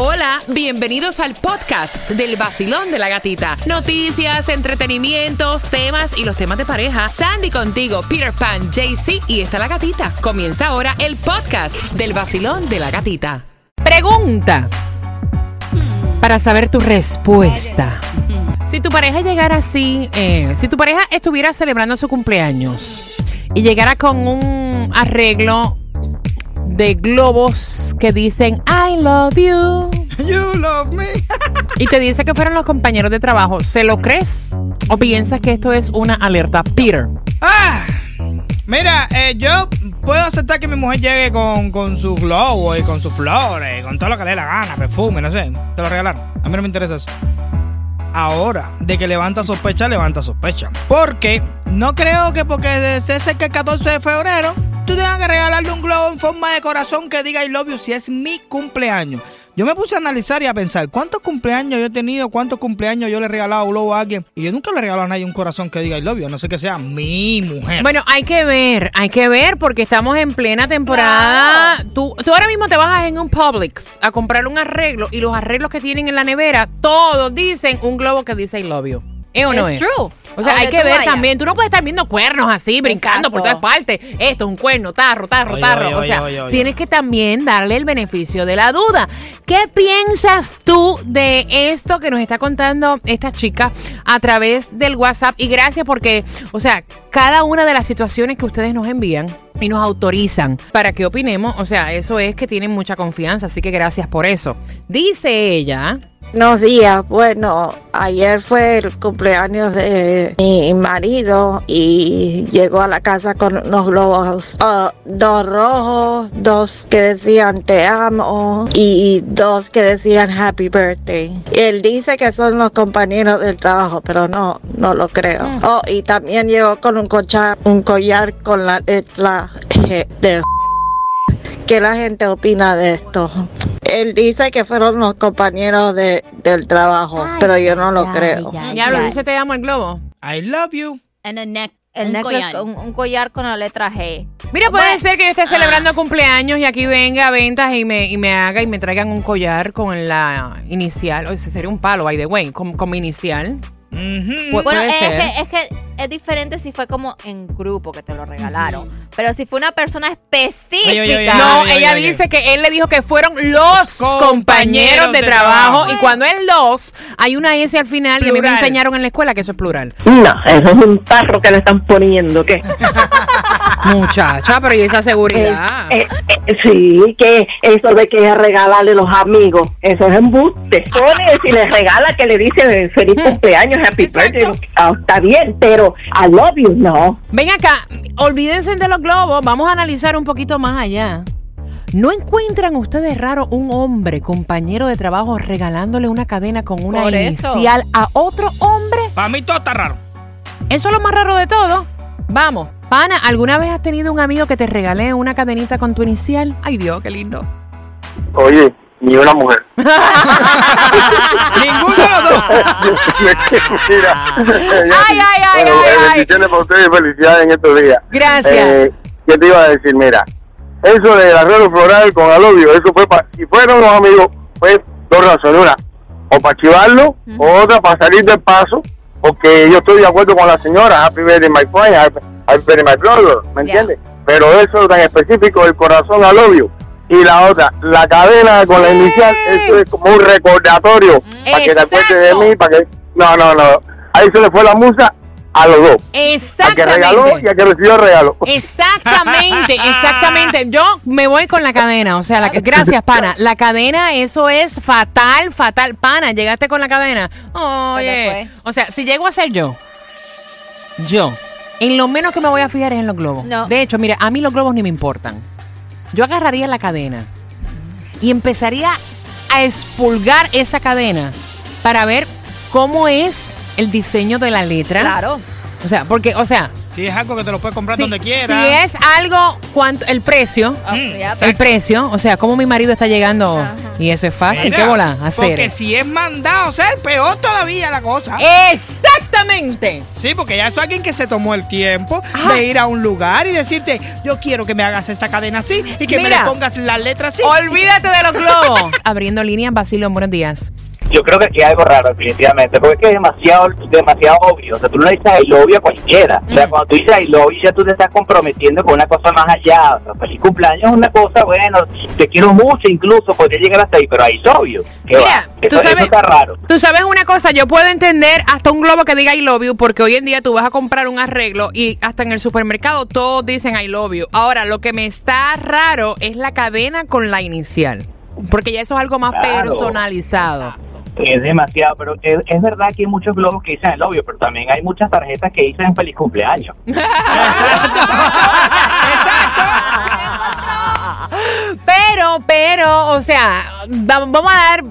Hola, bienvenidos al podcast del vacilón de la gatita. Noticias, entretenimientos, temas y los temas de pareja. Sandy contigo, Peter Pan, JC y está la gatita. Comienza ahora el podcast del vacilón de la gatita. Pregunta para saber tu respuesta. Si tu pareja llegara así, eh, si tu pareja estuviera celebrando su cumpleaños y llegara con un arreglo de globos que dicen I love you You love me. y te dice que fueron los compañeros de trabajo, ¿se lo crees o piensas que esto es una alerta Peter? Ah, mira, eh, yo puedo aceptar que mi mujer llegue con, con sus globos y con sus flores, con todo lo que le dé la gana, perfume, no sé. Te lo regalaron. A mí no me interesa eso. Ahora, de que levanta sospecha, levanta sospecha. Porque no creo que porque es cerca el 14 de febrero, tú tengas que regalarle un globo en forma de corazón que diga I love you si es mi cumpleaños. Yo me puse a analizar y a pensar cuántos cumpleaños yo he tenido, cuántos cumpleaños yo le he regalado un globo a alguien. Y yo nunca le he regalado a nadie un corazón que diga I love you, a no sé que sea mi mujer. Bueno, hay que ver, hay que ver porque estamos en plena temporada. Tú, tú ahora mismo te bajas en un Publix a comprar un arreglo y los arreglos que tienen en la nevera, todos dicen un globo que dice I love you. ¿Es o no es? True. O sea, hay que ver también. Tú no puedes estar viendo cuernos así, brincando por todas partes. Esto es un cuerno, tarro, tarro, Oye, tarro. oye, o sea, oye, oye, tienes que también darle el beneficio de la duda. ¿Qué piensas tú de esto que nos está contando esta chica a través del WhatsApp? Y gracias porque, o sea, cada una de las situaciones que ustedes nos envían y nos autorizan para que opinemos, o sea, eso es que tienen mucha confianza, así que gracias por eso. Dice ella, Buenos días. Bueno, ayer fue el cumpleaños de mi marido y llegó a la casa con unos globos, ah, dos rojos, dos que decían te amo y dos que decían happy birthday. Él dice que son los compañeros del trabajo, pero no, no lo creo. Oh, y también llegó con un, cocha- un collar con la letra G de ¿Qué la gente opina de esto? Él dice que fueron los compañeros de, del trabajo, pero yo no lo creo. ya lo dice te amo el globo. I love you. And a neck, El un necklace collar. con un collar con la letra G. Mira, puede Bueno, ser que yo esté ah. celebrando cumpleaños y aquí venga a ventas y me, y me haga y me traigan un collar con la inicial. O ese sería un palo, by the way, con, con mi inicial. Pu- Bueno, es que, es que es diferente si fue como en grupo que te lo regalaron. Pero si fue una persona específica. Oye, oye, oye, No, oye, ella dice que él le dijo que fueron los compañeros, Compañeros de, de trabajo. trabajo. Y cuando es los, hay una S al final y a mí me Plural. enseñaron en la escuela que eso es plural. No, eso es un tarro que le están poniendo, ¿qué? Muchacha, pero ¿y esa seguridad? Eh, eh, sí, que eso de que regalarle los amigos, eso es embuste. Pone, si le regala que le dice feliz cumpleaños, happy Exacto. birthday, ah, está bien, pero I love you, no. Ven acá, olvídense de los globos, vamos a analizar un poquito más allá. ¿No encuentran ustedes raro un hombre, compañero de trabajo, regalándole una cadena con una Por eso. inicial a otro hombre? Para mí todo está raro. Eso es lo más raro de todo. Vamos, pana, ¿alguna vez has tenido un amigo que te regale una cadenita con tu inicial? Ay Dios, qué lindo. Oye, ni una mujer. Ninguno de los dos. Mira. Ay, ay, ay, Bueno, ay, eh, ay. Bendiciones para ustedes y felicidades en estos días. Gracias. Eh, ¿Qué te iba a decir? Mira, eso del arreglo floral con alobio, eso fue para. Si fueron los amigos, fue dos razones. Una, o para chivarlo, o otra para salir del paso, porque yo estoy de acuerdo con la señora, happy birthday my friend, my brother, ¿me entiendes? Pero eso tan específico del corazón alobio. Y la otra, la cadena con la inicial, eso es como un recordatorio para que te acuerdes de mí, para que... No, no, no. Ahí se le fue la musa a los dos. Al que regaló y Exactamente. al que recibió el regalo. Exactamente, exactamente. Yo me voy con la cadena, o sea, la que, gracias, pana. La cadena, eso es fatal, fatal. Pana, llegaste con la cadena. Oye, o sea, si llego a ser yo, yo, en lo menos que me voy a fijar es en los globos. No. De hecho, mira, a mí los globos ni me importan. Yo agarraría la cadena y empezaría a expulgar esa cadena para ver cómo es el diseño de la letra. Claro. O sea, porque, o sea, Si es algo que te lo puedes comprar Si, donde si quieras. es algo, ¿cuánto, el precio, Ah, Mm, el precio, o sea, cómo mi marido está llegando, y eso es fácil, Mira, ¿qué bola hacer? Porque si es mandado ser, peor todavía la cosa. Exactamente. Sí, porque ya es alguien que se tomó el tiempo Ajá. de ir a un lugar y decirte, yo quiero que me hagas esta cadena así y que me le pongas las letras así. Olvídate de los globos. Abriendo línea, Basilio, buenos días. Yo creo que aquí hay algo raro, definitivamente, porque es que es demasiado, demasiado obvio. O sea, tú no le dices I love you a cualquiera. O sea, Mm. cuando tú dices I love you, ya tú te estás comprometiendo con una cosa más allá. O sea, feliz cumpleaños es una cosa, bueno, te quiero mucho, incluso podría llegar hasta ahí, pero I love you. ¿Qué Mira, va? tú Eso, está raro. Tú sabes una cosa, yo puedo entender hasta un globo que diga I love you, porque hoy en día tú vas a comprar un arreglo y hasta en el supermercado todos dicen I love you. Ahora, lo que me está raro es la cadena con la inicial, porque ya eso es algo más Claro. personalizado. Es demasiado, pero es, es verdad que hay muchos globos que dicen el obvio, pero también hay muchas tarjetas que dicen feliz cumpleaños. Exacto. Exacto. Pero, pero, o sea, va- vamos a dar.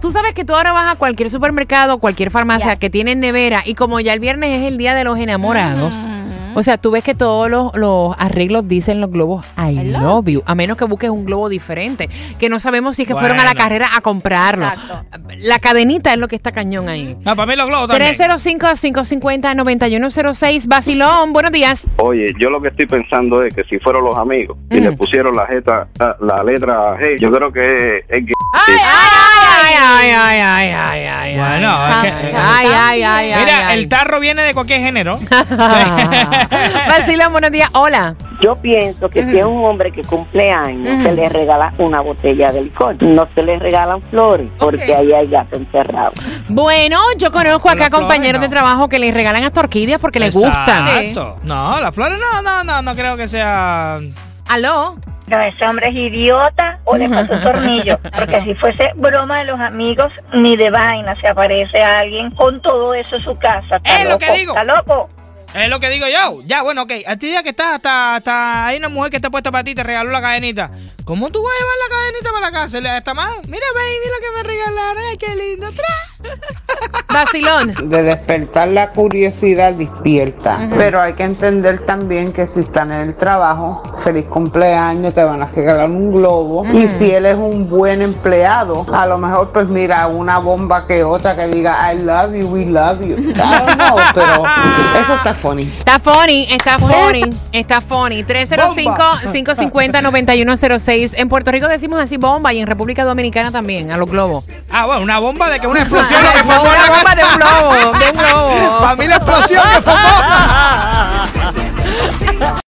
Tú sabes que tú ahora vas a cualquier supermercado, cualquier farmacia que tiene nevera y como ya el viernes es el día de los enamorados, Ujú. O sea, tú ves que todos los, los arreglos dicen los globos I I love, love you, a menos que busques un globo diferente, que no sabemos si es que fueron a la carrera a comprarlo. Exacto. La cadenita es lo que está cañón ahí. No, para mí los globos también. 305-550-9106, Basilón, buenos días. Oye, yo lo que estoy pensando es que si fueron los amigos y Mm. le pusieron la, jeta, la, la letra G, yo creo que es que Ay, ay, ay, ay, ay, ay, ay. Bueno, ay, es que- ay, ay, ay, ay, Mira, ay. el tarro viene de cualquier género. Basilón, buenos días. Hola. Yo pienso que si es un hombre que cumple años, Ujú. se le regala una botella de licor. No se le regalan flores, porque Ok. ahí hay gato encerrado. Bueno, yo conozco acá compañeros de no. trabajo que les regalan hasta orquídeas porque les gustan. Exacto. No, las flores no, no, no, no creo que sea. ¿Aló? No, ese hombre es idiota o le pasó un tornillo. Porque si fuese broma de los amigos, ni de vaina se aparece alguien con todo eso en su casa. Está Es lo que digo. Está loco. Es lo que digo yo. Ya, bueno, ok. A ti ya que estás, hasta, hasta hay una mujer que está puesta para ti te regaló la cadenita. ¿Cómo tú vas a llevar la cadenita para la casa? Está más. Mira, baby, lo que me regalaron. Ay, qué lindo. Tra. Basilón. De despertar la curiosidad despierta. Pero hay que entender también que si están en el trabajo, feliz cumpleaños, te van a regalar un globo. Y si él es un buen empleado, a lo mejor pues mira una bomba que otra que diga I love you, we love you. I don't know, pero eso está funny. Está funny, está funny, está funny. 305-550-9106. En Puerto Rico decimos así bomba y en República Dominicana también, a los globos. Ah, bueno, una bomba de que una explosión lo que formó Una bomba de un globo, de un globo. Para mí la explosión que formó.